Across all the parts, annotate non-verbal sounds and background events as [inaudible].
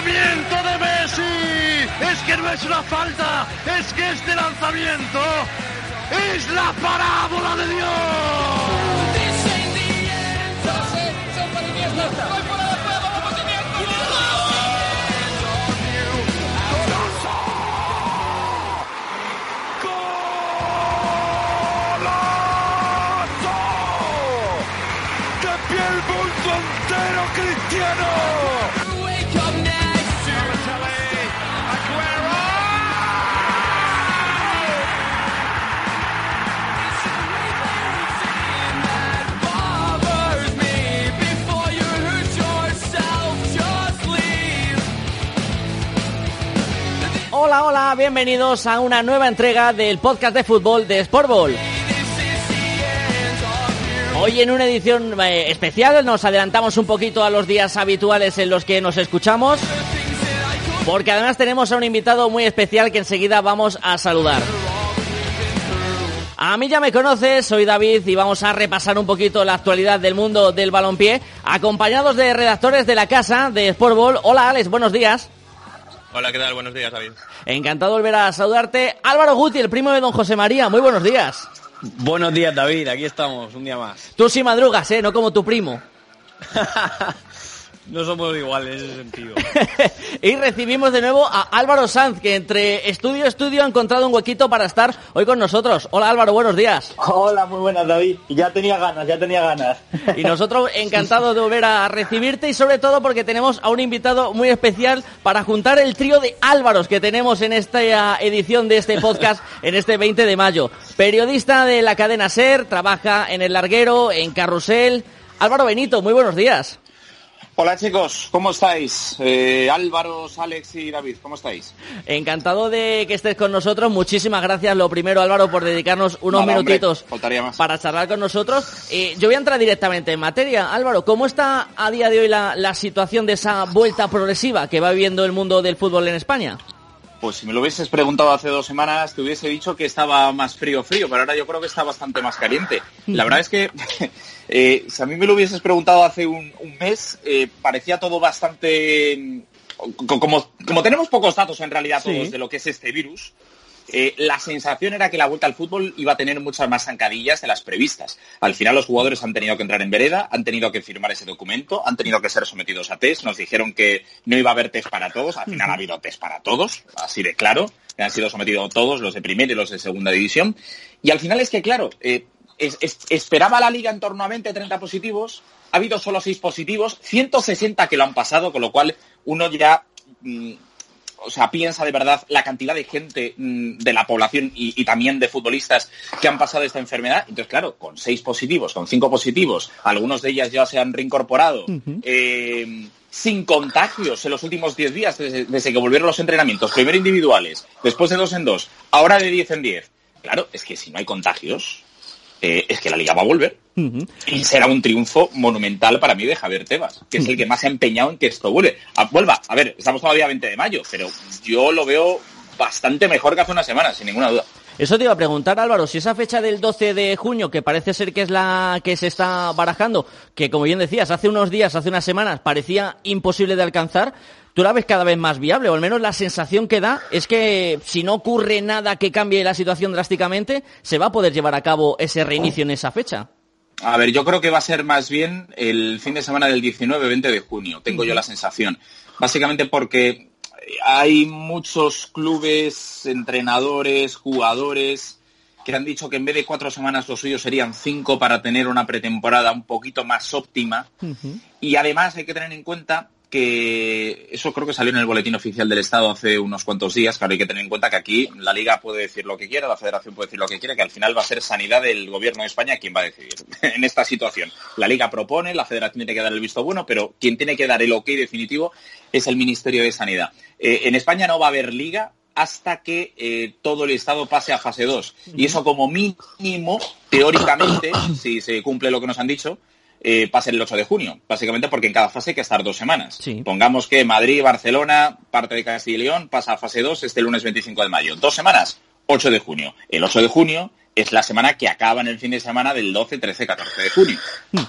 Lanzamiento de Messi! Es que no es una falta, es que este lanzamiento es la parábola de Dios. Bienvenidos a una nueva entrega del podcast de fútbol de Sportball. Hoy en una edición eh, especial nos adelantamos un poquito a los días habituales en los que nos escuchamos, porque además tenemos a un invitado muy especial que enseguida vamos a saludar. A mí ya me conoces, soy David y vamos a repasar un poquito la actualidad del mundo del balompié, acompañados de redactores de la casa de Sportball. Hola Alex, buenos días. Hola, ¿qué tal? Buenos días, David. Encantado de volver a saludarte. Álvaro Guti, el primo de don José María. Muy buenos días. Buenos días, David. Aquí estamos, un día más. Tú sí madrugas, ¿eh? No como tu primo. [laughs] no somos iguales en ese sentido. [laughs] y recibimos de nuevo a Álvaro Sanz, que entre estudio y estudio ha encontrado un huequito para estar hoy con nosotros. Hola Álvaro, buenos días. Hola, muy buenas, David. Ya tenía ganas, ya tenía ganas. [laughs] Y nosotros encantados de volver a recibirte y sobre todo porque tenemos a un invitado muy especial para juntar el trío de Álvaros que tenemos en esta edición de este podcast [laughs] en este 20 de mayo. Periodista de la cadena SER, trabaja en El Larguero, en Carrusel. Álvaro Benito, muy buenos días. Hola chicos, ¿cómo estáis? Eh, Álvaros, Alex y David, ¿cómo estáis? Encantado de que estés con nosotros. Muchísimas gracias, lo primero Álvaro, por dedicarnos unos Nada, minutitos más. para charlar con nosotros. Eh, yo voy a entrar directamente en materia. Álvaro, ¿cómo está a día de hoy la, la situación de esa vuelta progresiva que va viviendo el mundo del fútbol en España? Pues si me lo hubieses preguntado hace dos semanas, te hubiese dicho que estaba más frío, frío, pero ahora yo creo que está bastante más caliente. La verdad es que eh, si a mí me lo hubieses preguntado hace un, un mes, eh, parecía todo bastante... mm, co- Como, como tenemos pocos datos en realidad todos Sí. de lo que es este virus, eh, la sensación era que la vuelta al fútbol iba a tener muchas más zancadillas de las previstas. Al final los jugadores han tenido que entrar en vereda, han tenido que firmar ese documento, han tenido que ser sometidos a test, nos dijeron que no iba a haber test para todos, al final ha habido test para todos, así de claro, han sido sometidos todos, los de primera y los de segunda división. Y al final es que, claro, eh, es- es- esperaba la liga en torno a 20, 30 positivos, ha habido solo 6 positivos, 160 que lo han pasado, con lo cual uno ya... mm, o sea, piensa de verdad la cantidad de gente mm, de la población y, y también de futbolistas que han pasado esta enfermedad. Entonces, claro, con seis positivos, con cinco positivos, algunos de ellas ya se han reincorporado, eh, sin contagios en los últimos 10 días, desde, desde que volvieron los entrenamientos, primero individuales, después de dos en dos, ahora de 10 en 10. Claro, es que si no hay contagios, eh, es que la liga va a volver. Y será un triunfo monumental para mí de Javier Tebas, que es el que más se ha empeñado en que esto vuelve. A- vuelva. A ver, estamos todavía a 20 de mayo, pero yo lo veo bastante mejor que hace una semana, sin ninguna duda. Eso te iba a preguntar, Álvaro, si esa fecha del 12 de junio, que parece ser que es la que se está barajando, que como bien decías, hace unos días, hace unas semanas, parecía imposible de alcanzar, tú la ves cada vez más viable, o al menos la sensación que da es que si no ocurre nada que cambie la situación drásticamente, se va a poder llevar a cabo ese reinicio en esa fecha. A ver, yo creo que va a ser más bien el fin de semana del 19-20 de junio, tengo yo la sensación. Básicamente porque hay muchos clubes, entrenadores, jugadores que han dicho que en vez de cuatro semanas lo suyo serían cinco para tener una pretemporada un poquito más óptima. Y además hay que tener en cuenta que eso creo que salió en el boletín oficial del Estado hace unos cuantos días. Claro, hay que tener en cuenta que aquí la Liga puede decir lo que quiera, la Federación puede decir lo que quiera, que al final va a ser sanidad del Gobierno de España quien va a decidir [laughs] en esta situación. La Liga propone, la Federación tiene que dar el visto bueno, pero quien tiene que dar el ok definitivo es el Ministerio de Sanidad. Eh, en España no va a haber Liga hasta que eh, todo el Estado pase a fase 2. Y eso como mínimo, teóricamente, si se cumple lo que nos han dicho, eh, pase el 8 de junio, básicamente porque en cada fase hay que estar dos semanas. Pongamos que Madrid, Barcelona, parte de Castilla y León pasa a fase 2 este lunes 25 de mayo. Dos semanas, 8 de junio. El 8 de junio es la semana que acaba en el fin de semana del 12, 13, 14 de junio.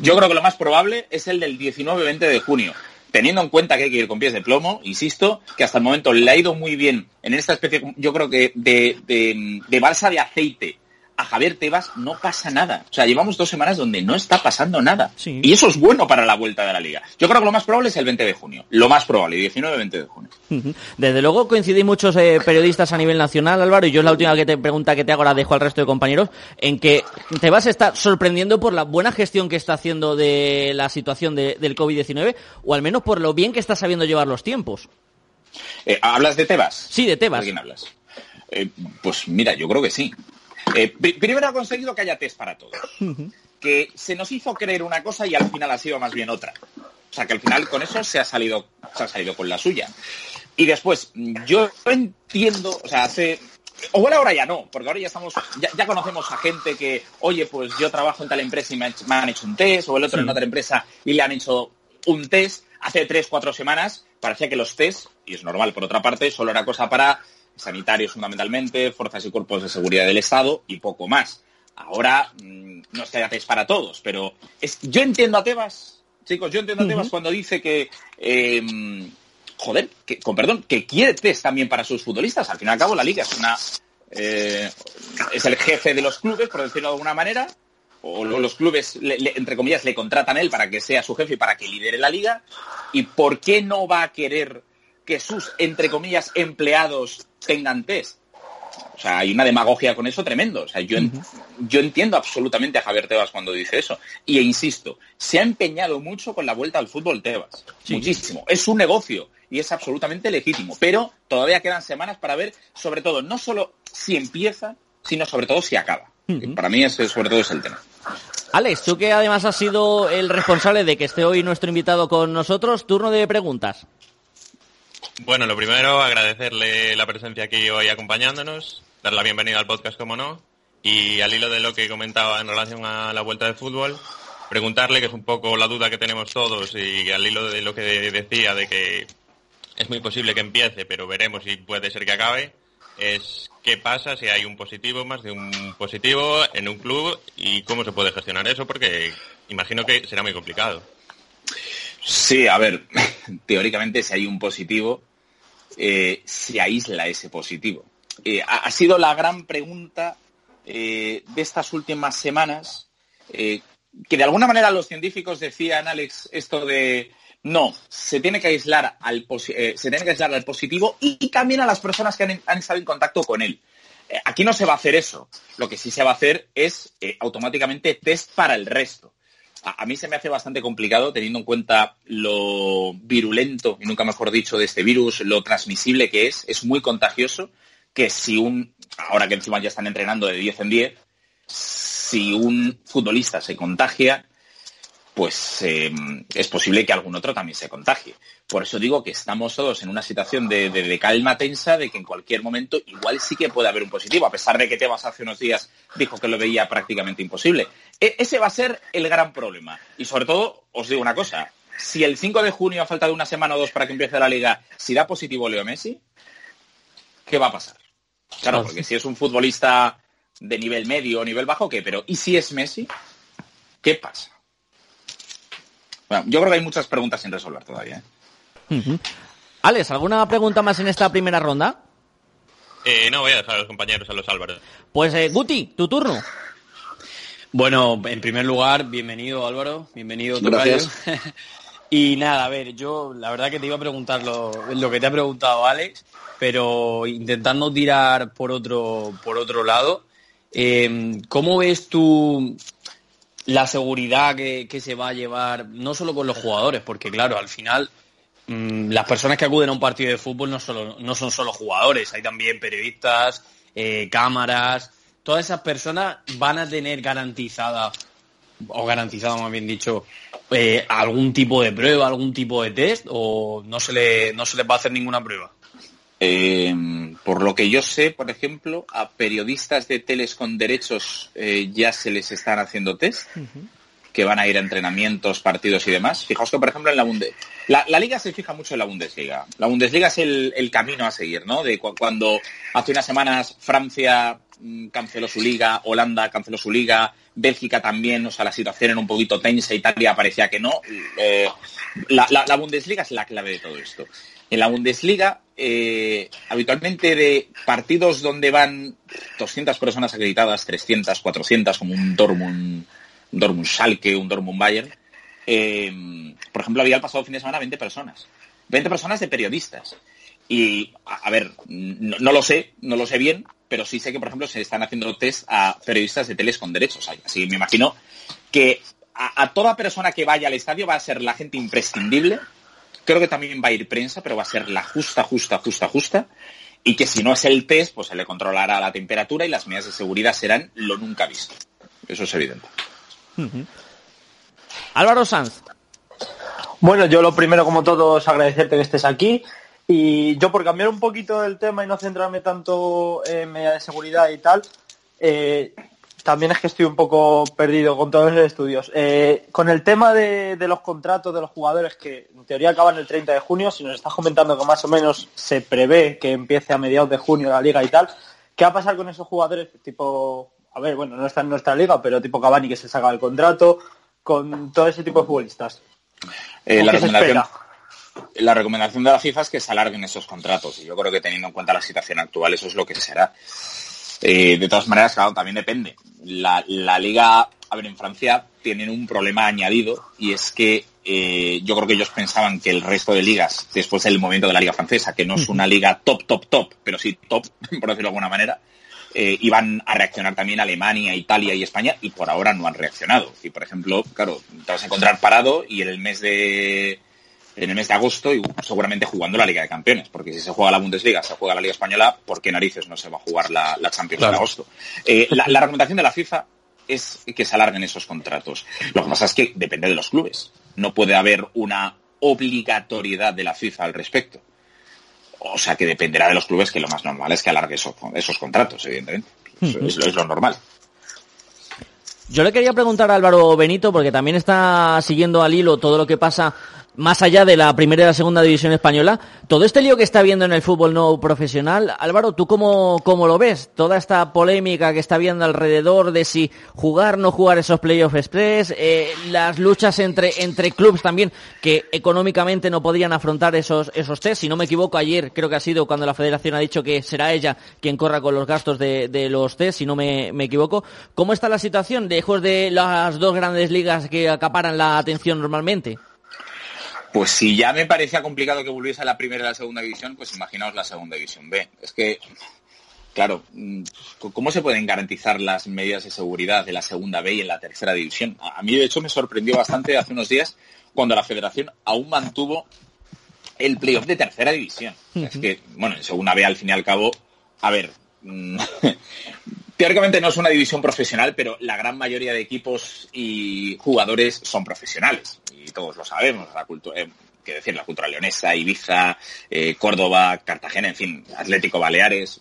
Yo creo que lo más probable es el del 19, 20 de junio. Teniendo en cuenta que hay que ir con pies de plomo, insisto, que hasta el momento le ha ido muy bien en esta especie, yo creo que de, de, de balsa de aceite a Javier Tebas no pasa nada. O sea, llevamos dos semanas donde no está pasando nada. Y eso es bueno para la vuelta de la liga. Yo creo que lo más probable es el 20 de junio. Lo más probable, 19-20 de junio. Desde luego coincidí muchos eh, periodistas a nivel nacional, Álvaro, y yo es la última que te pregunta que te hago, ahora dejo al resto de compañeros, en que Tebas está sorprendiendo por la buena gestión que está haciendo de la situación del COVID-19, o al menos por lo bien que está sabiendo llevar los tiempos. Eh, ¿Hablas de Tebas? Sí, de Tebas. ¿De quién hablas? Eh, pues mira, yo creo que sí. Eh, primero ha conseguido que haya test para todos. Que se nos hizo creer una cosa y al final ha sido más bien otra. O sea que al final con eso se ha salido, se ha salido con la suya. Y después, yo entiendo, o sea, hace. O bueno, ahora ya no, porque ahora ya estamos, ya, conocemos a gente que, oye, pues yo trabajo en tal empresa y me, han hecho un test, o el otro en otra empresa y le han hecho un test. Hace tres, cuatro semanas parecía que los test, y es normal por otra parte, solo era cosa para sanitarios fundamentalmente, fuerzas y cuerpos de seguridad del Estado y poco más. Ahora mm, no es que haya para todos, pero es, yo entiendo a Tebas, chicos, yo entiendo a Tebas cuando dice que, em, joder, que, con perdón, que quiere test también para sus futbolistas. Al fin y al cabo la liga es una, eh, es el jefe de los clubes, por decirlo de alguna manera, o los clubes, entre comillas, le contratan a él para que sea su jefe y para que lidere la liga. ¿Y por qué no va a querer que sus, entre comillas, empleados tengan test. O sea, hay una demagogia con eso tremendo. O sea, yo, yo entiendo absolutamente a Javier Tebas cuando dice eso. Y e insisto, se ha empeñado mucho con la vuelta al fútbol Tebas. Muchísimo. Es un negocio y es absolutamente legítimo. Pero todavía quedan semanas para ver, sobre todo, no solo si empieza, sino sobre todo si acaba. Para mí ese sobre todo es el tema. Alex, tú que además has sido el responsable de que esté hoy nuestro invitado con nosotros, turno de preguntas. Bueno, lo primero, agradecerle la presencia aquí hoy acompañándonos, dar la bienvenida al podcast, como no, y al hilo de lo que comentaba en relación a la vuelta de fútbol, preguntarle, que es un poco la duda que tenemos todos, y al hilo de lo que decía de que es muy posible que empiece, pero veremos si puede ser que acabe, es qué pasa si hay un positivo, más de un positivo en un club, y cómo se puede gestionar eso, porque imagino que será muy complicado. Sí, a ver, [laughs] teóricamente si hay un positivo, eh, se aísla ese positivo. Eh, ha, sido la gran pregunta eh, de estas últimas semanas, que de alguna manera los científicos decían, Alex, esto de no, se tiene que aislar al, se tiene que aislar positivo y, también a las personas que han estado en contacto con él. Aquí no se va a hacer eso. Lo que sí se va a hacer es automáticamente test para el resto a, mí se me hace bastante complicado teniendo en cuenta lo virulento, y nunca mejor dicho, de este virus, lo transmisible que es, es muy contagioso, que si un, ahora que encima ya están entrenando de 10 en 10, si un futbolista se contagia, pues em, es posible que algún otro también se contagie. Por eso digo que estamos todos en una situación de, calma tensa, de que en cualquier momento igual sí que puede haber un positivo, a pesar de que Tebas hace unos días dijo que lo veía prácticamente imposible. E, ese va a ser el gran problema. Y sobre todo, os digo una cosa, si el 5 de junio, ha faltado una semana o dos para que empiece la liga, si da positivo Leo Messi, ¿qué va a pasar? Claro, porque si es un futbolista de nivel medio o nivel bajo, ¿qué? Pero ¿y si es Messi? ¿Qué pasa? Bueno, yo creo que hay muchas preguntas sin resolver todavía. ¿eh? Alex, ¿alguna pregunta más en esta primera ronda? Eh, no, voy a dejar a los compañeros, a los Álvaro. Pues eh, Guti, tu turno. Bueno, en primer lugar, bienvenido Álvaro, bienvenido Gracias. [laughs] y nada, a ver, yo la verdad que te iba a preguntar lo, que te ha preguntado Alex, pero intentando tirar por otro, por otro lado, ¿cómo ves tú la seguridad que, se va a llevar, no solo con los jugadores, porque claro, al final mm, las personas que acuden a un partido de fútbol no, solo, no son solo jugadores, hay también periodistas, eh, cámaras, todas esas personas van a tener garantizada, o garantizado más bien dicho, eh, algún tipo de prueba, algún tipo de test, o no se, le, no se les va a hacer ninguna prueba. Eh, por lo que yo sé, por ejemplo, a periodistas de teles con derechos eh, ya se les están haciendo test, que van a ir a entrenamientos, partidos y demás. Fijaos que, por ejemplo, en la Bundesliga, la, liga se fija mucho en la Bundesliga. La Bundesliga es el, camino a seguir, ¿no? De cuando hace unas semanas Francia canceló su liga, Holanda canceló su liga, Bélgica también, o sea, la situación era un poquito tensa, Italia parecía que no. Eh, la Bundesliga es la clave de todo esto. En la Bundesliga, eh, habitualmente de partidos donde van 200 personas acreditadas, 300, 400, como un Dortmund, un Dortmund Schalke, un Dortmund Bayern, eh, por ejemplo, había el pasado fin de semana 20 personas. 20 personas de periodistas. Y, a, ver, no, lo sé, no lo sé bien, pero sí sé que, por ejemplo, se están haciendo test a periodistas de teles con derechos. Así me imagino que a toda persona que vaya al estadio va a ser la gente imprescindible Creo que también va a ir prensa, pero va a ser la justa, justa, justa, justa. Y que si no es el test, pues se le controlará la temperatura y las medidas de seguridad serán lo nunca visto. Eso es evidente. Álvaro Sanz. Bueno, yo lo primero, como todos, agradecerte que estés aquí. Y yo, por cambiar un poquito el tema y no centrarme tanto en medidas de seguridad y tal, eh, también es que estoy un poco perdido con todos los estudios. Eh, con el tema de, los contratos de los jugadores que en teoría acaban el 30 de junio, si nos estás comentando que más o menos se prevé que empiece a mediados de junio la liga y tal, ¿qué va a pasar con esos jugadores tipo, a ver, bueno, no está en nuestra liga, pero tipo Cavani que se saca el contrato, con todo ese tipo de futbolistas? Eh, la, recomendación, la recomendación de la FIFA es que se alarguen esos contratos y yo creo que teniendo en cuenta la situación actual eso es lo que será. Eh, de todas maneras, claro, también depende. La, liga, a ver, en Francia tienen un problema añadido y es que eh, yo creo que ellos pensaban que el resto de ligas, después del movimiento de la liga francesa, que no es una liga top, top, top, pero sí top, [laughs] por decirlo de alguna manera, eh, iban a reaccionar también Alemania, Italia y España y por ahora no han reaccionado. Y por ejemplo, claro, te vas a encontrar parado y en el mes de en el mes de agosto y seguramente jugando la Liga de Campeones, porque si se juega la Bundesliga, se juega la Liga Española, ¿por qué narices no se va a jugar la, Champions en agosto? Eh, la, recomendación de la FIFA es que se alarguen esos contratos. Lo que pasa es que depende de los clubes. No puede haber una obligatoriedad de la FIFA al respecto. O sea que dependerá de los clubes que lo más normal es que alargue esos, esos contratos, evidentemente. es, es lo normal. Yo le quería preguntar a Álvaro Benito, porque también está siguiendo al hilo todo lo que pasa más allá de la primera y la segunda división española, todo este lío que está habiendo en el fútbol no profesional, Álvaro, ¿tú cómo, cómo lo ves? Toda esta polémica que está habiendo alrededor de si jugar no jugar esos playoffs express, eh, las luchas entre, entre clubes también que económicamente no podrían afrontar esos, esos test. Si no me equivoco, ayer creo que ha sido cuando la federación ha dicho que será ella quien corra con los gastos de, de los test, si no me, me equivoco. ¿Cómo está la situación lejos de las dos grandes ligas que acaparan la atención normalmente? Pues si ya me parecía complicado que volviese a la primera y la segunda división, pues imaginaos la segunda división B. Es que, claro, mm, ¿cómo se pueden garantizar las medidas de seguridad de la segunda B y en la tercera división? A mí, de hecho, me sorprendió bastante hace unos días cuando la federación aún mantuvo el playoff de tercera división. Es que, bueno, en segunda B, al fin y al cabo, a ver, mm, [laughs] teóricamente no es una división profesional, pero la gran mayoría de equipos y jugadores son profesionales y todos lo sabemos, la cultura, eh, que decir, la cultura leonesa, Ibiza, eh, Córdoba, Cartagena, en fin, Atlético Baleares,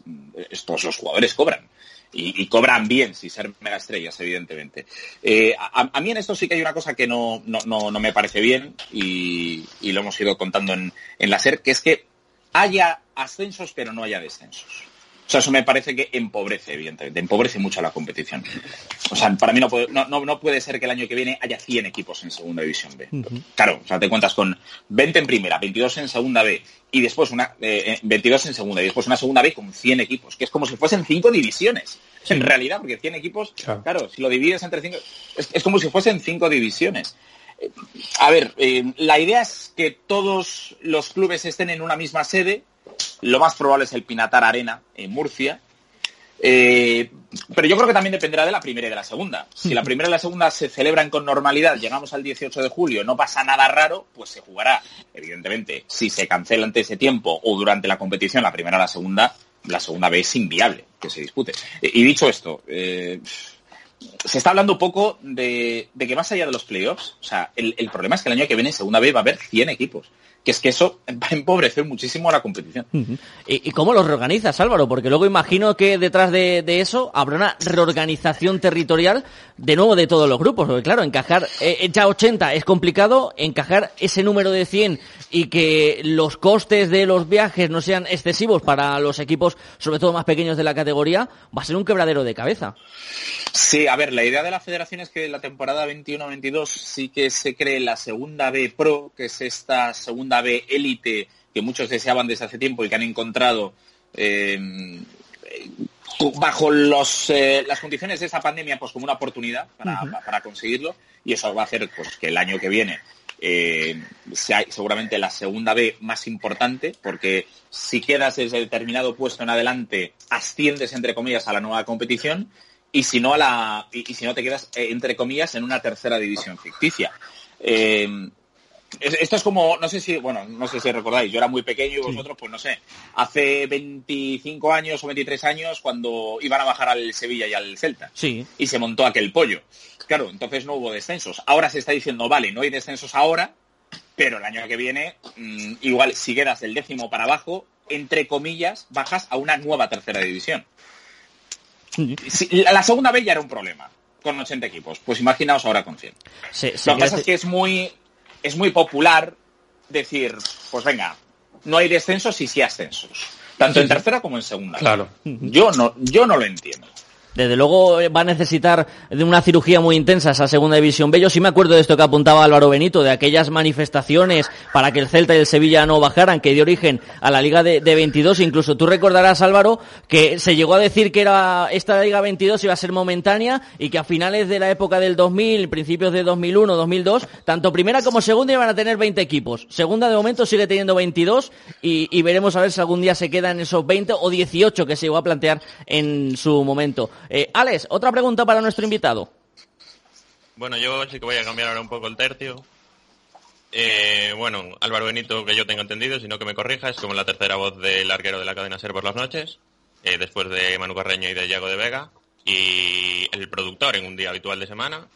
estos los jugadores cobran. Y, cobran bien, sin ser mega estrellas, evidentemente. Eh, a, mí en esto sí que hay una cosa que no, no, me parece bien y, lo hemos ido contando en, en la SER, que es que haya ascensos pero no haya descensos. O sea, eso me parece que empobrece, evidentemente, empobrece mucho la competición. O sea, para mí no puede, no, puede ser que el año que viene haya 100 equipos en Segunda División B. Claro, o sea, te cuentas con 20 en Primera, 22 en Segunda B y después una, 22 eh, en Segunda y después una Segunda B con 100 equipos, que es como si fuesen 5 divisiones. En realidad, porque 100 equipos, claro, si lo divides entre 5, es, como si fuesen 5 divisiones. Eh, a ver, eh, la idea es que todos los clubes estén en una misma sede, lo más probable es el Pinatar Arena en Murcia. Eh, pero yo creo que también dependerá de la primera y de la segunda. Si la primera y la segunda se celebran con normalidad, llegamos al 18 de julio, no pasa nada raro, pues se jugará. Evidentemente, si se cancela ante ese tiempo o durante la competición, la primera o la segunda, la segunda vez es inviable que se dispute. Y dicho esto, eh, se está hablando un poco de, que más allá de los playoffs, o sea, el, el, problema es que el año que viene, segunda vez, va a haber 100 equipos que es que eso [laughs] va a empobrecer muchísimo la competición. ¿Y, cómo los reorganizas, Álvaro? Porque luego imagino que detrás de, eso habrá una reorganización territorial de nuevo de todos los grupos. Porque claro, encajar eh, ya 80 es complicado, encajar ese número de 100 y que los costes de los viajes no sean excesivos para los equipos, sobre todo más pequeños de la categoría, va a ser un quebradero de cabeza. Sí, a ver, la idea de la federación es que la temporada 21-22 sí que se cree la segunda B Pro, que es esta segunda B élite que muchos deseaban desde hace tiempo y que han encontrado em, bajo los, eh, las condiciones de esta pandemia pues como una oportunidad para, conseguirlo y eso va a hacer pues, que el año que viene eh, sea seguramente la segunda B más importante, porque si quedas desde determinado puesto en adelante, asciendes entre comillas a la nueva competición y si no a la y, si no te quedas eh, entre comillas en una tercera división ficticia. Eh, esto es como, no sé si, bueno, no sé si recordáis, yo era muy pequeño y vosotros, pues no sé, hace 25 años o 23 años cuando iban a bajar al Sevilla y al Celta. Sí. Y se montó aquel pollo. Claro, entonces no hubo descensos. Ahora se está diciendo, vale, no hay descensos ahora, pero el año que viene, mm, igual si quedas del décimo para abajo, entre comillas, bajas a una nueva tercera división la segunda vez ya era un problema con 80 equipos. Pues imaginaos ahora con 100. Lo que pasa es que es muy, es muy popular decir, pues venga, no hay descensos y sí ascensos. Tanto en tercera como en segunda. Claro. Yo no, yo no lo entiendo. Desde luego eh, va a necesitar de una cirugía muy intensa esa segunda división B. Yo sí me acuerdo de esto que apuntaba Álvaro Benito, de aquellas manifestaciones para que el Celta y el Sevilla no bajaran, que dio origen a la Liga de, 22. Incluso tú recordarás, Álvaro, que se llegó a decir que era esta Liga 22 iba a ser momentánea y que a finales de la época del 2000, principios de 2001, 2002, tanto primera como segunda iban a tener 20 equipos. Segunda de momento sigue teniendo 22 y, y veremos a ver si algún día se quedan esos 20 o 18 que se llegó a plantear en su momento. Eh, Alex, otra pregunta para nuestro invitado. Bueno, yo sí que voy a cambiar ahora un poco el tercio. Eh, bueno, Álvaro Benito, que yo tengo entendido, si no que me corrija, es como la tercera voz del arquero de la cadena Ser por las noches, eh, después de Manu Carreño y de Diego de Vega, y el productor en un día habitual de semana.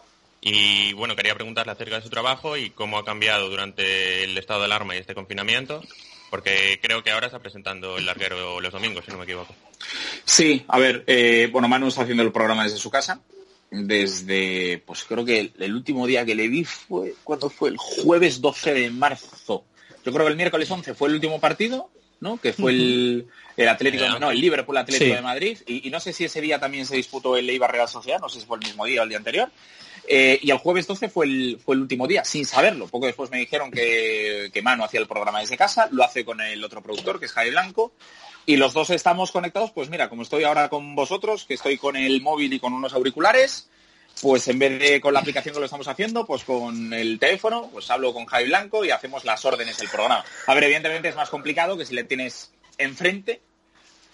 Y bueno, quería preguntarle acerca de su trabajo y cómo ha cambiado durante el estado de alarma y este confinamiento, porque creo que ahora está presentando el larguero los domingos, si no me equivoco. Sí, a ver, eh, bueno, Manu está haciendo el programa desde su casa, desde, pues creo que el, último día que le vi fue, cuando fue? El jueves 12 de marzo. Yo creo que el miércoles 11 fue el último partido, ¿no? Que fue el, el Atlético, no, el Liverpool Atlético de Madrid. Y, no sé si ese día también se disputó el Eibar Real Sociedad, no sé si fue el mismo día o el día anterior. Eh, y el jueves 12 fue el, fue el último día, sin saberlo. Poco después me dijeron que, que Manu hacía el programa desde casa, lo hace con el otro productor, que es Jaime Blanco, y los dos estamos conectados, pues mira, como estoy ahora con vosotros, que estoy con el móvil y con unos auriculares, pues en vez de con la aplicación que lo estamos haciendo, pues con el teléfono, pues hablo con Javi Blanco y hacemos las órdenes del programa. A ver, evidentemente es más complicado que si le tienes enfrente,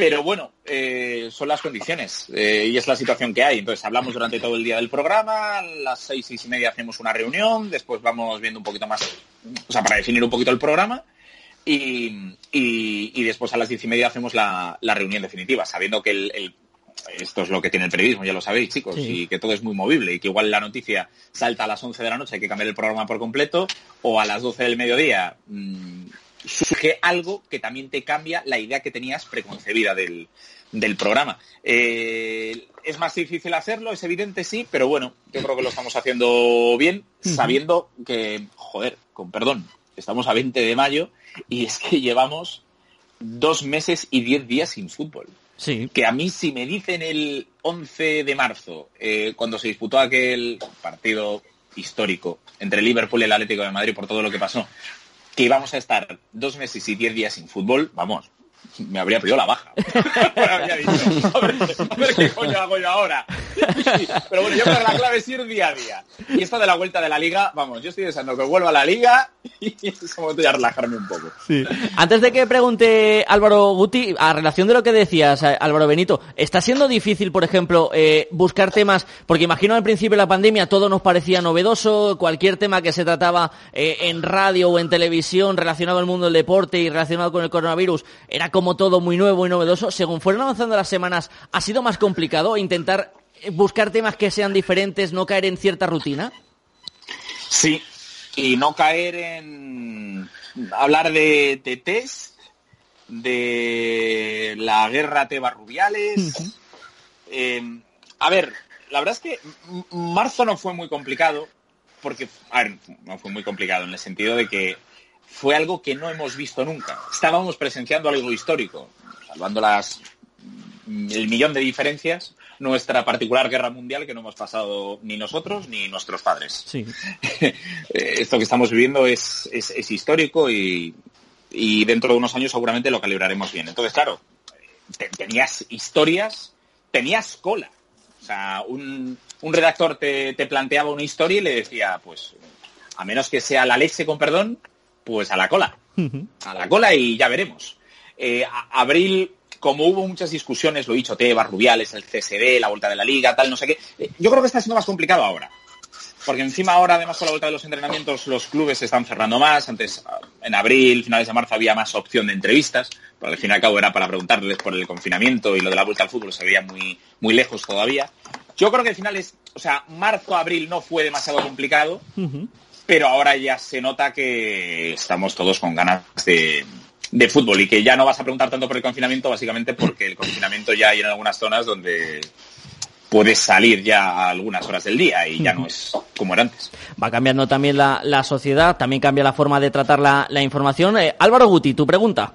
pero bueno, eh, son las condiciones eh, y es la situación que hay. Entonces hablamos durante todo el día del programa, a las seis, seis y media hacemos una reunión, después vamos viendo un poquito más, o sea, para definir un poquito el programa y, después a las diez y media hacemos la, reunión definitiva, sabiendo que el, esto es lo que tiene el periodismo, ya lo sabéis, chicos, y que todo es muy movible y que igual la noticia salta a las 11 de la noche, hay que cambiar el programa por completo, o a las 12 del mediodía mm, surge algo que también te cambia la idea que tenías preconcebida del, programa. Eh, es más difícil hacerlo, es evidente, sí, pero bueno, yo creo que lo estamos haciendo bien, sabiendo que, joder, con perdón, estamos a 20 de mayo y es que llevamos dos meses y diez días sin fútbol. Sí. Que a mí si me dicen el 11 de marzo, eh, cuando se disputó aquel partido histórico entre Liverpool y el Atlético de Madrid por todo lo que pasó, que íbamos a estar dos meses y diez días sin fútbol, vamos, me habría pedido la baja. [laughs] a, ver, qué coño hago yo ahora. [laughs] Pero bueno, yo creo que la clave es ir día a día. Y esto de la vuelta de la liga, vamos, yo estoy deseando que vuelva a la liga [laughs] y es ese momento ya relajarme un poco. Antes de que pregunte Álvaro Guti, a relación de lo que decías, eh, Álvaro Benito, ¿está siendo difícil, por ejemplo, eh, buscar temas? Porque imagino al principio de la pandemia todo nos parecía novedoso, cualquier tema que se trataba eh, en radio o en televisión relacionado al mundo del deporte y relacionado con el coronavirus era como todo muy nuevo y novedoso. Según fueron avanzando las semanas, ¿ha sido más complicado intentar buscar temas que sean diferentes, no caer en cierta rutina? Sí, y no caer en hablar de, de test, de la guerra Tebas Rubiales. Eh, a ver, la verdad es que marzo no fue muy complicado, porque, a ver, no fue muy complicado en el sentido de que fue algo que no hemos visto nunca. Estábamos presenciando algo histórico, salvando las el millón de diferencias, nuestra particular guerra mundial que no hemos pasado ni nosotros ni nuestros padres. Sí. [laughs] Eh, Esto que estamos viviendo es, es- es histórico y, y dentro de unos años seguramente lo calibraremos bien. Entonces, claro, te- tenías historias, tenías cola. O sea, un, un redactor te, te planteaba una historia y le decía, pues, a menos que sea la leche con perdón, pues a la cola. A la cola y ya veremos. Eh, a- abril, como hubo muchas discusiones, lo he dicho, Tebas, Rubiales, el CSD, la vuelta de la liga, tal, no sé qué, eh, yo creo que está siendo más complicado ahora. Porque encima ahora, además con la vuelta de los entrenamientos, los clubes se están cerrando más. Antes, ah, en abril, finales de marzo, había más opción de entrevistas. Pero al fin y al cabo era para preguntarles por el confinamiento y lo de la vuelta al fútbol se veía muy, muy lejos todavía. Yo creo que al final es, o sea, marzo, abril no fue demasiado complicado, pero ahora ya se nota que estamos todos con ganas de, de fútbol y que ya no vas a preguntar tanto por el confinamiento, básicamente porque el confinamiento ya hay en algunas zonas donde puedes salir ya a algunas horas del día y ya no es como era antes. Va cambiando también la, la sociedad, también cambia la forma de tratar la, la información. Eh, Álvaro Guti, tu pregunta.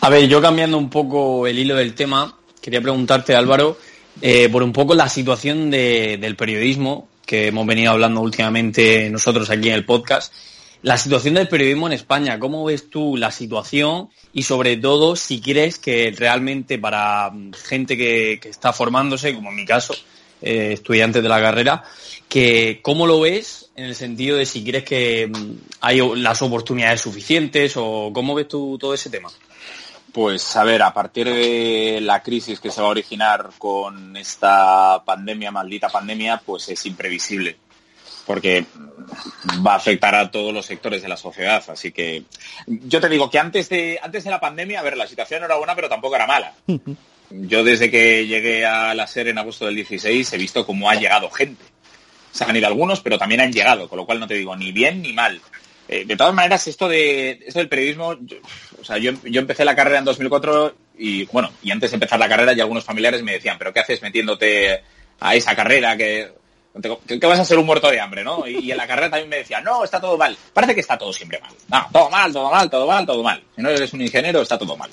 A ver, yo cambiando un poco el hilo del tema, quería preguntarte, Álvaro, eh, por un poco la situación de- del periodismo que hemos venido hablando últimamente nosotros aquí en el podcast. La situación del periodismo en España, ¿cómo ves tú la situación? Y sobre todo, si crees que realmente para mm, gente que, está formándose, como en mi caso, eh, estudiantes de la carrera, que cómo lo ves en el sentido de si crees que mm, hay las oportunidades suficientes o cómo ves tú todo ese tema. Pues a ver, a partir de la crisis que se va a originar con esta pandemia, maldita pandemia, pues es imprevisible. Porque va a afectar a todos los sectores de la sociedad. Así que yo te digo que antes de, antes de la pandemia, a ver, la situación no era buena, pero tampoco era mala. [laughs] Yo desde que llegué a la SER en agosto del 16 he visto cómo ha llegado gente. Se han ido algunos, pero también han llegado, con lo cual no te digo ni bien ni mal. Eh, de todas maneras, esto de esto del periodismo, yo, o sea, yo, yo empecé la carrera en 2004 y bueno, y antes de empezar la carrera ya algunos familiares me decían, pero ¿qué haces metiéndote a esa carrera que que vas a ser un muerto de hambre, ¿no? Y, en la carrera también me decían, no, está todo mal. Parece que está todo siempre mal. Todo mal, todo mal, todo mal, todo mal. Si no eres un ingeniero, está todo mal.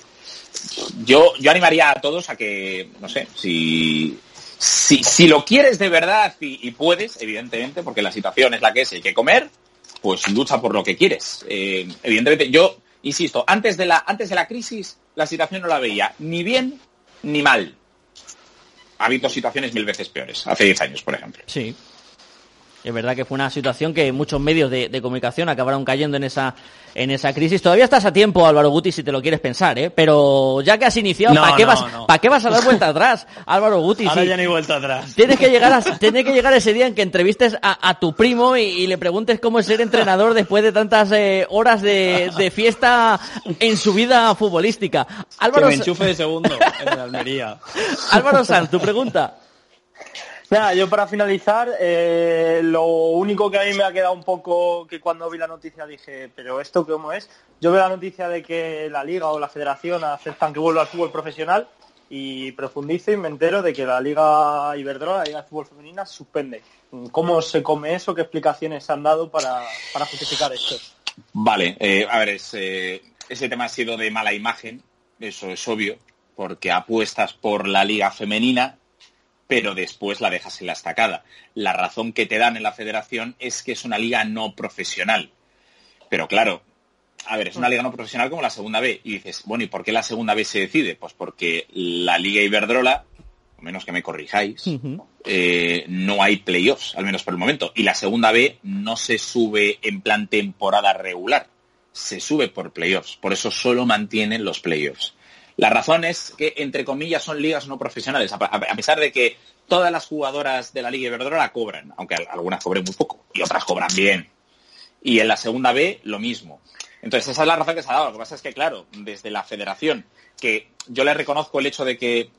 Yo, yo animaría a todos a que, no sé, si, si, si lo quieres de verdad y, y puedes, evidentemente, porque la situación es la que es, hay que comer, pues lucha por lo que quieres. Eh, evidentemente, yo insisto, antes de la antes de la crisis la situación no la veía ni bien ni mal. Ha habido situaciones mil veces peores, hace 10 años, por ejemplo. Es verdad que fue una situación que muchos medios de, de comunicación acabaron cayendo en esa, en esa crisis. Todavía estás a tiempo, Álvaro Guti, si te lo quieres pensar, ¿eh? Pero ya que has iniciado, No, ¿para qué, no, vas, no. ¿para qué vas a dar vuelta atrás, Álvaro Guti? Ahora Sí. ya hay vuelta atrás. Tienes que llegar a, tienes que llegar ese día en que entrevistes a, a tu primo y, y le preguntes cómo es ser entrenador después de tantas eh, horas de, de fiesta en su vida futbolística. Que Álvaro, me Sa- enchufe de segundo en Almería. [laughs] Álvaro Sanz, tu pregunta. Nada, yo para finalizar, eh, lo único que a mí me ha quedado un poco que cuando vi la noticia dije, pero esto cómo es, yo veo la noticia de que la liga o la federación aceptan que vuelva al fútbol profesional y profundizo y me entero de que la liga Iberdrola, la liga de fútbol femenina, suspende. ¿Cómo se come eso? ¿Qué explicaciones se han dado para, justificar esto? Vale, eh, a ver, eh, ese tema ha sido de mala imagen, eso es obvio, porque apuestas por la liga femenina, pero después la dejas en la estacada. La razón que te dan en la federación es que es una liga no profesional. Pero claro, a ver, es una liga no profesional como la segunda B. Y dices, bueno, ¿y por qué la segunda B se decide? Pues porque la liga Iberdrola, menos que me corrijáis, eh, no hay playoffs, al menos por el momento. Y la segunda B no se sube en plan temporada regular, se sube por playoffs. Por eso solo mantienen los playoffs. La razón es que, entre comillas, son ligas no profesionales, a, pesar de que todas las jugadoras de la Liga Iberdrola cobran, aunque algunas cobren muy poco y otras cobran bien. Y en la segunda B, lo mismo. Entonces, esa es la razón que se ha dado. Lo que pasa es que, claro, desde la federación, que yo le reconozco el hecho de que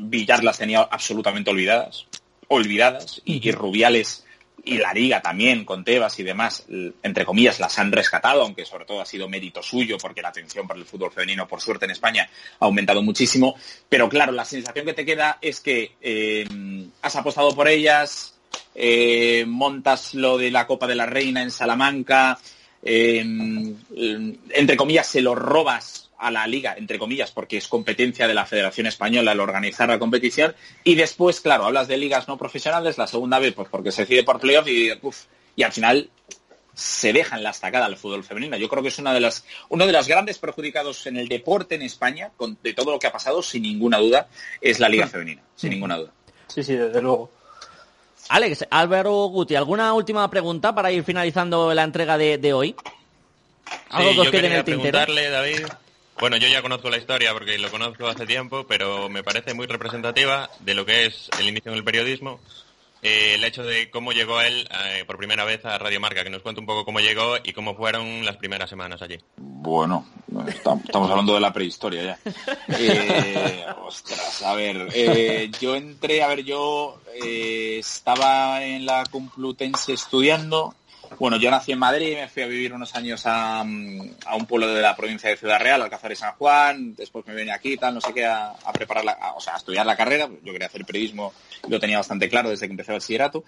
Villar las tenía absolutamente olvidadas, olvidadas, y, y Rubiales y la liga también, con Tebas y demás, entre comillas, las han rescatado, aunque sobre todo ha sido mérito suyo, porque la atención por el fútbol femenino, por suerte en España, ha aumentado muchísimo. Pero claro, la sensación que te queda es que eh, has apostado por ellas, eh, montas lo de la Copa de la Reina en Salamanca, eh, entre comillas, se lo robas a la liga, entre comillas, porque es competencia de la Federación Española el organizar la competición. Y después, claro, hablas de ligas no profesionales, la segunda vez, pues porque se decide por playoff y, y al final se deja en la estacada al fútbol femenino. Yo creo que es una de las, uno de los grandes perjudicados en el deporte en España, con, de todo lo que ha pasado, sin ninguna duda, es la liga femenina, sin ninguna duda. Sí, sí, desde luego. Alex, Álvaro Guti, ¿alguna última pregunta para ir finalizando la entrega de, hoy? ¿Algo que os quede en el tintero? David, bueno, yo ya conozco la historia porque lo conozco hace tiempo, pero me parece muy representativa de lo que es el inicio en el periodismo. Eh, el hecho de cómo llegó él eh, por primera vez a Radio Marca, que nos cuente un poco cómo llegó y cómo fueron las primeras semanas allí. Bueno, estamos hablando de la prehistoria ya. [laughs] Eh, ostras, a ver, yo entré, a ver, yo estaba en la Complutense estudiando, bueno, yo nací en Madrid, me fui a vivir unos años a, un pueblo de la provincia de Ciudad Real, Alcázar de San Juan, después me vine aquí, tal, no sé qué, a, preparar, la, o sea, a estudiar la carrera, yo quería hacer periodismo, lo tenía bastante claro desde que empecé el bachillerato,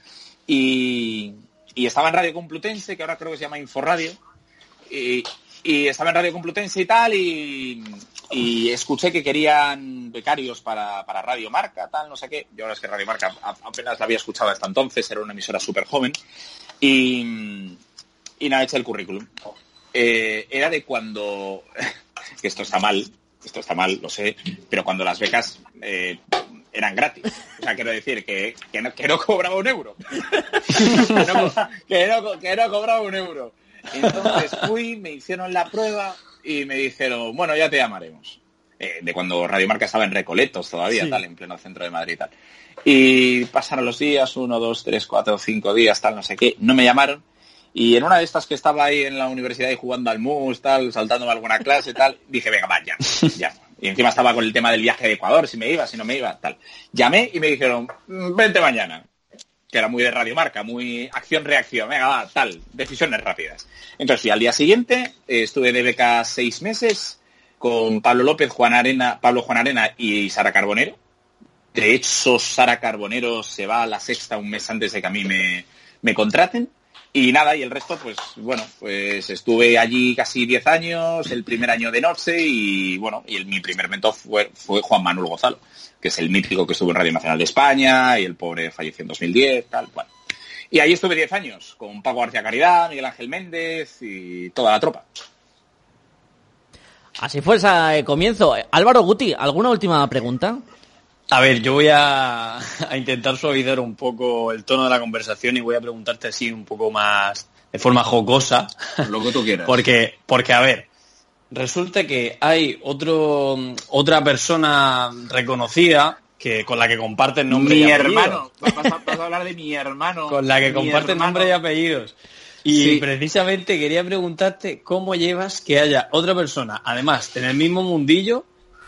y, estaba en Radio Complutense, que ahora creo que se llama Inforradio, y, y estaba en Radio Complutense y tal, y, escuché que querían becarios para, Radio Marca, tal, no sé qué. Yo ahora es que Radio Marca apenas la había escuchado hasta entonces, era una emisora súper joven. Y, y nada, eché el currículum. Eh, era de cuando, [laughs] que esto está mal, esto está mal, lo sé, pero cuando las becas eh, eran gratis. O sea, quiero decir que, no, cobraba un euro. [laughs] que, no, cobraba un euro. Entonces fui, me hicieron la prueba y me dijeron, bueno, ya te llamaremos. Eh, de cuando Radio Marca estaba en Recoletos todavía, tal, en pleno centro de Madrid y tal. Y pasaron los días, uno, dos, tres, cuatro, cinco días, tal, no sé qué, no me llamaron. Y en una de estas que estaba ahí en la universidad y jugando al mus, tal, saltándome alguna clase, tal, dije, venga, va, ya, ya. Y encima estaba con el tema del viaje de Ecuador, si me iba, si no me iba, tal. Llamé y me dijeron, mm, vente mañana. Que era muy de radiomarca, muy acción-reacción, venga, va, tal, decisiones rápidas. Entonces al día siguiente, estuve de beca seis meses con Pablo López, Juan Arena, Pablo Juan Arena y Sara Carbonero de hecho, Sara Carbonero se va a la sexta un mes antes de que a mí me, contraten. Y nada, y el resto, pues bueno, pues estuve allí casi 10 años, el primer año de Norse y bueno, y mi primer mentor fue, fue Juan Manuel Gozalo, que es el mítico que estuvo en Radio Nacional de España y el pobre falleció en 2010, tal, cual. Y ahí estuve 10 años, con Paco García Caridad, Miguel Ángel Méndez y toda la tropa. Así fue ese comienzo. Álvaro Guti, ¿alguna última pregunta? A ver, yo voy [laughs] a, intentar suavizar un poco el tono de la conversación y voy a preguntarte así un poco más de forma jocosa. Lo que tú quieras. [laughs] Porque, porque a ver, resulta que hay otro, otra persona reconocida que con la que comparten nombre mi hermano. Vas a, hablar de mi hermano. [laughs] Con la que comparten nombre y apellidos. Y precisamente quería preguntarte cómo llevas que haya otra persona, además, en el mismo mundillo,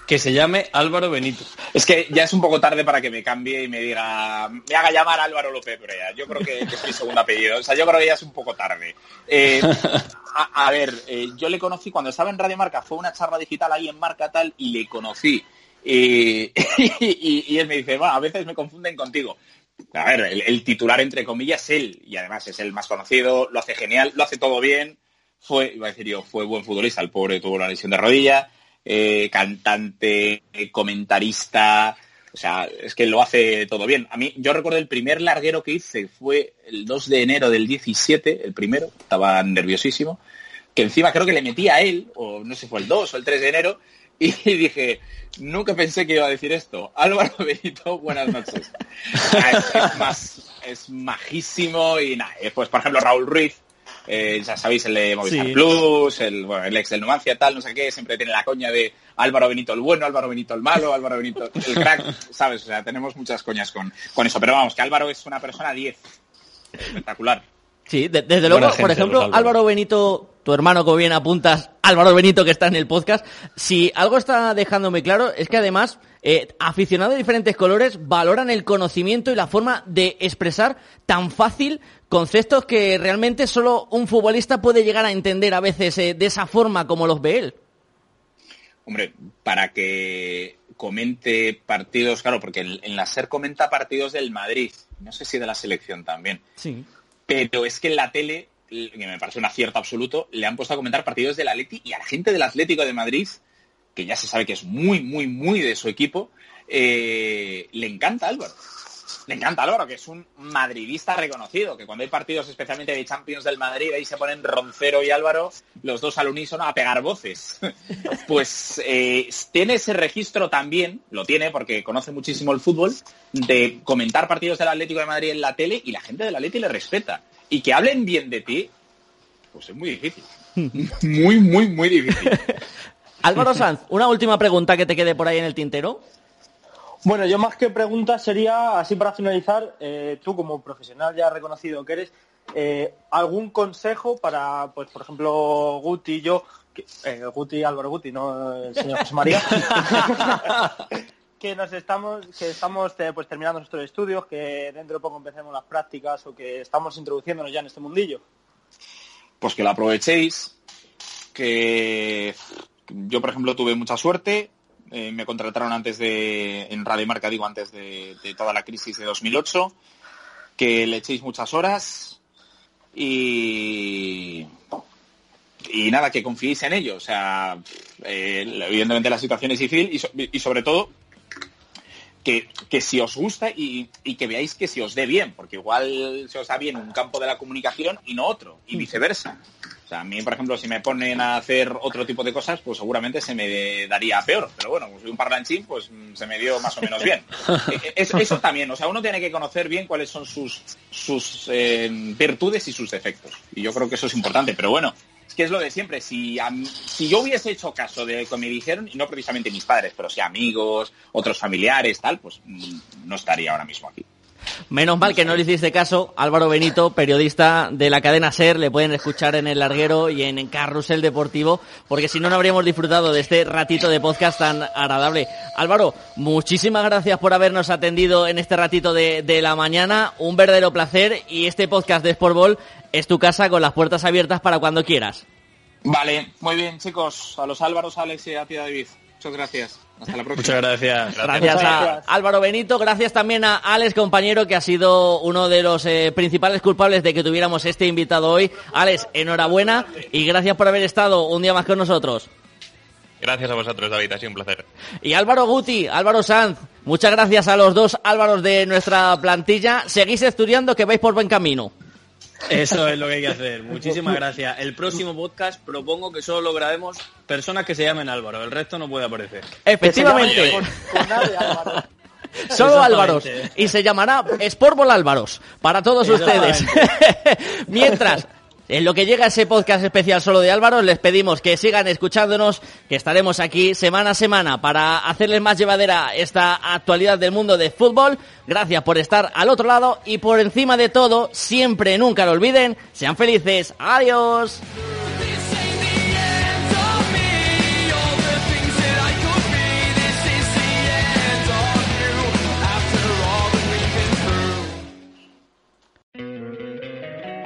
que se llame Álvaro Benito. Es que ya es un poco tarde para que me cambie y me diga, me haga llamar Álvaro López Brea. Yo creo que, es mi segundo apellido. O sea, yo creo que ya es un poco tarde. Eh, [laughs] a, ver, eh, yo le conocí cuando estaba en Radio Marca, fue una charla digital ahí en Marca tal, y le conocí. [laughs] y, él me dice, bueno, a veces me confunden contigo. A ver, el, el, titular entre comillas es él, y además es el más conocido, lo hace genial, lo hace todo bien. Fue, iba a decir yo, fue buen futbolista, el pobre tuvo una lesión de rodilla eh, cantante, comentarista, o sea, es que lo hace todo bien. A mí, yo recuerdo el primer larguero que hice fue el 2 de enero del 17, el primero, estaba nerviosísimo, que encima creo que le metí a él, o no sé si fue el 2 o el 3 de enero, y [laughs] dije, nunca pensé que iba a decir esto. Álvaro Benito, buenas noches. [laughs] Ah, es, es más, es majísimo y nada, eh, pues por ejemplo Raúl Ruiz, eh, ya sabéis, el de Movistar Sí. Plus, el, bueno, el ex del Numancia, tal, no sé qué, siempre tiene la coña de Álvaro Benito el bueno, Álvaro Benito el malo, Álvaro Benito el crack, [laughs] ¿sabes? O sea, tenemos muchas coñas con, con eso. Pero vamos, que Álvaro es una persona 10. Espectacular. Sí, de- desde luego, Buena por ejemplo. Álvaro Benito, tu hermano, como bien apuntas, Álvaro Benito que está en el podcast, si algo está dejando muy claro es que además eh, aficionados de diferentes colores valoran el conocimiento y la forma de expresar tan fácil conceptos que realmente solo un futbolista puede llegar a entender a veces eh, de esa forma como los ve él. Hombre, para que comente partidos, claro, porque en, en la SER comenta partidos del Madrid, no sé si de la selección también, Sí. pero es que en la tele, que me parece un acierto absoluto, le han puesto a comentar partidos del Atleti y a la gente del Atlético de Madrid, que ya se sabe que es muy, muy, muy de su equipo, eh, le encanta Álvaro. Le encanta Álvaro, que es un madridista reconocido, que cuando hay partidos especialmente de Champions del Madrid, ahí se ponen Roncero y Álvaro, los dos al unísono, a pegar voces. [laughs] Pues eh, tiene ese registro también, lo tiene porque conoce muchísimo el fútbol, de comentar partidos del Atlético de Madrid en la tele y la gente del Atlético le respeta. Y que hablen bien de ti, pues es muy difícil. [laughs] Muy, muy, muy difícil. [laughs] Álvaro Sanz, una última pregunta que te quede por ahí en el tintero. Bueno, yo más que pregunta sería, así para finalizar, eh, tú como profesional ya reconocido que eres, eh, ¿algún consejo para, pues por ejemplo, Guti y yo, que- eh, Guti, Álvaro Guti, no el señor José María, [laughs] que nos estamos, que estamos eh, pues terminando nuestros estudios, que dentro de poco empecemos las prácticas o que estamos introduciéndonos ya en este mundillo? pues que lo aprovechéis, que yo, por ejemplo, tuve mucha suerte, eh, me contrataron antes de, en Radio Marca, digo, antes de, toda la crisis de 2008, que le echéis muchas horas y, y nada, que confiéis en ello. O sea, eh, evidentemente la situación es difícil y, y sobre todo que, que si os gusta y, y que veáis que si os dé bien, porque igual se os da bien un campo de la comunicación y no otro, y viceversa. O sea, a mí, por ejemplo, si me ponen a hacer otro tipo de cosas, pues seguramente se me daría peor. Pero bueno, soy un parlanchín, pues mm, se me dio más o menos bien. [laughs] Eh, es- eso también, o sea, uno tiene que conocer bien cuáles son sus, sus eh, virtudes y sus defectos. Y yo creo que eso es importante. Pero bueno, es que es lo de siempre. Si, si yo hubiese hecho caso de lo que me dijeron, y no precisamente mis padres, pero sí amigos, otros familiares, tal, pues mm, no estaría ahora mismo aquí. Menos mal que no le hiciste caso, Álvaro Benito, periodista de la cadena SER, le pueden escuchar en El Larguero y en Carrusel Deportivo, porque si no, no habríamos disfrutado de este ratito de podcast tan agradable. Álvaro, muchísimas gracias por habernos atendido en este ratito de, de la mañana, un verdadero placer y este podcast de Sportball es tu casa con las puertas abiertas para cuando quieras. Vale, muy bien, chicos. A los Álvaros, Alex y a ti, David. Muchas gracias. Hasta la próxima. Muchas gracias. Gracias a gracias. Álvaro Benito, gracias también a Alex, compañero, que ha sido uno de los eh, principales culpables de que tuviéramos este invitado hoy. Alex, enhorabuena y gracias por haber estado un día más con nosotros. Gracias a vosotros, David, ha sido un placer. Y Álvaro Guti, Álvaro Sanz, muchas gracias a los dos Álvaros de nuestra plantilla. Seguís estudiando que vais por buen camino. Eso es lo que hay que hacer. Muchísimas gracias. El próximo podcast propongo que solo lo grabemos personas que se llamen Álvaro. El resto no puede aparecer. Efectivamente, Con, con nadie, Álvaro. solo Álvaros. Y se llamará Sportball Álvaros para todos ustedes. [laughs] Mientras, en lo que llega ese podcast especial solo de Álvaro, les pedimos que sigan escuchándonos, que estaremos aquí semana a semana para hacerles más llevadera esta actualidad del mundo de fútbol. Gracias por estar al otro lado y por encima de todo, siempre, nunca lo olviden, sean felices. Adiós.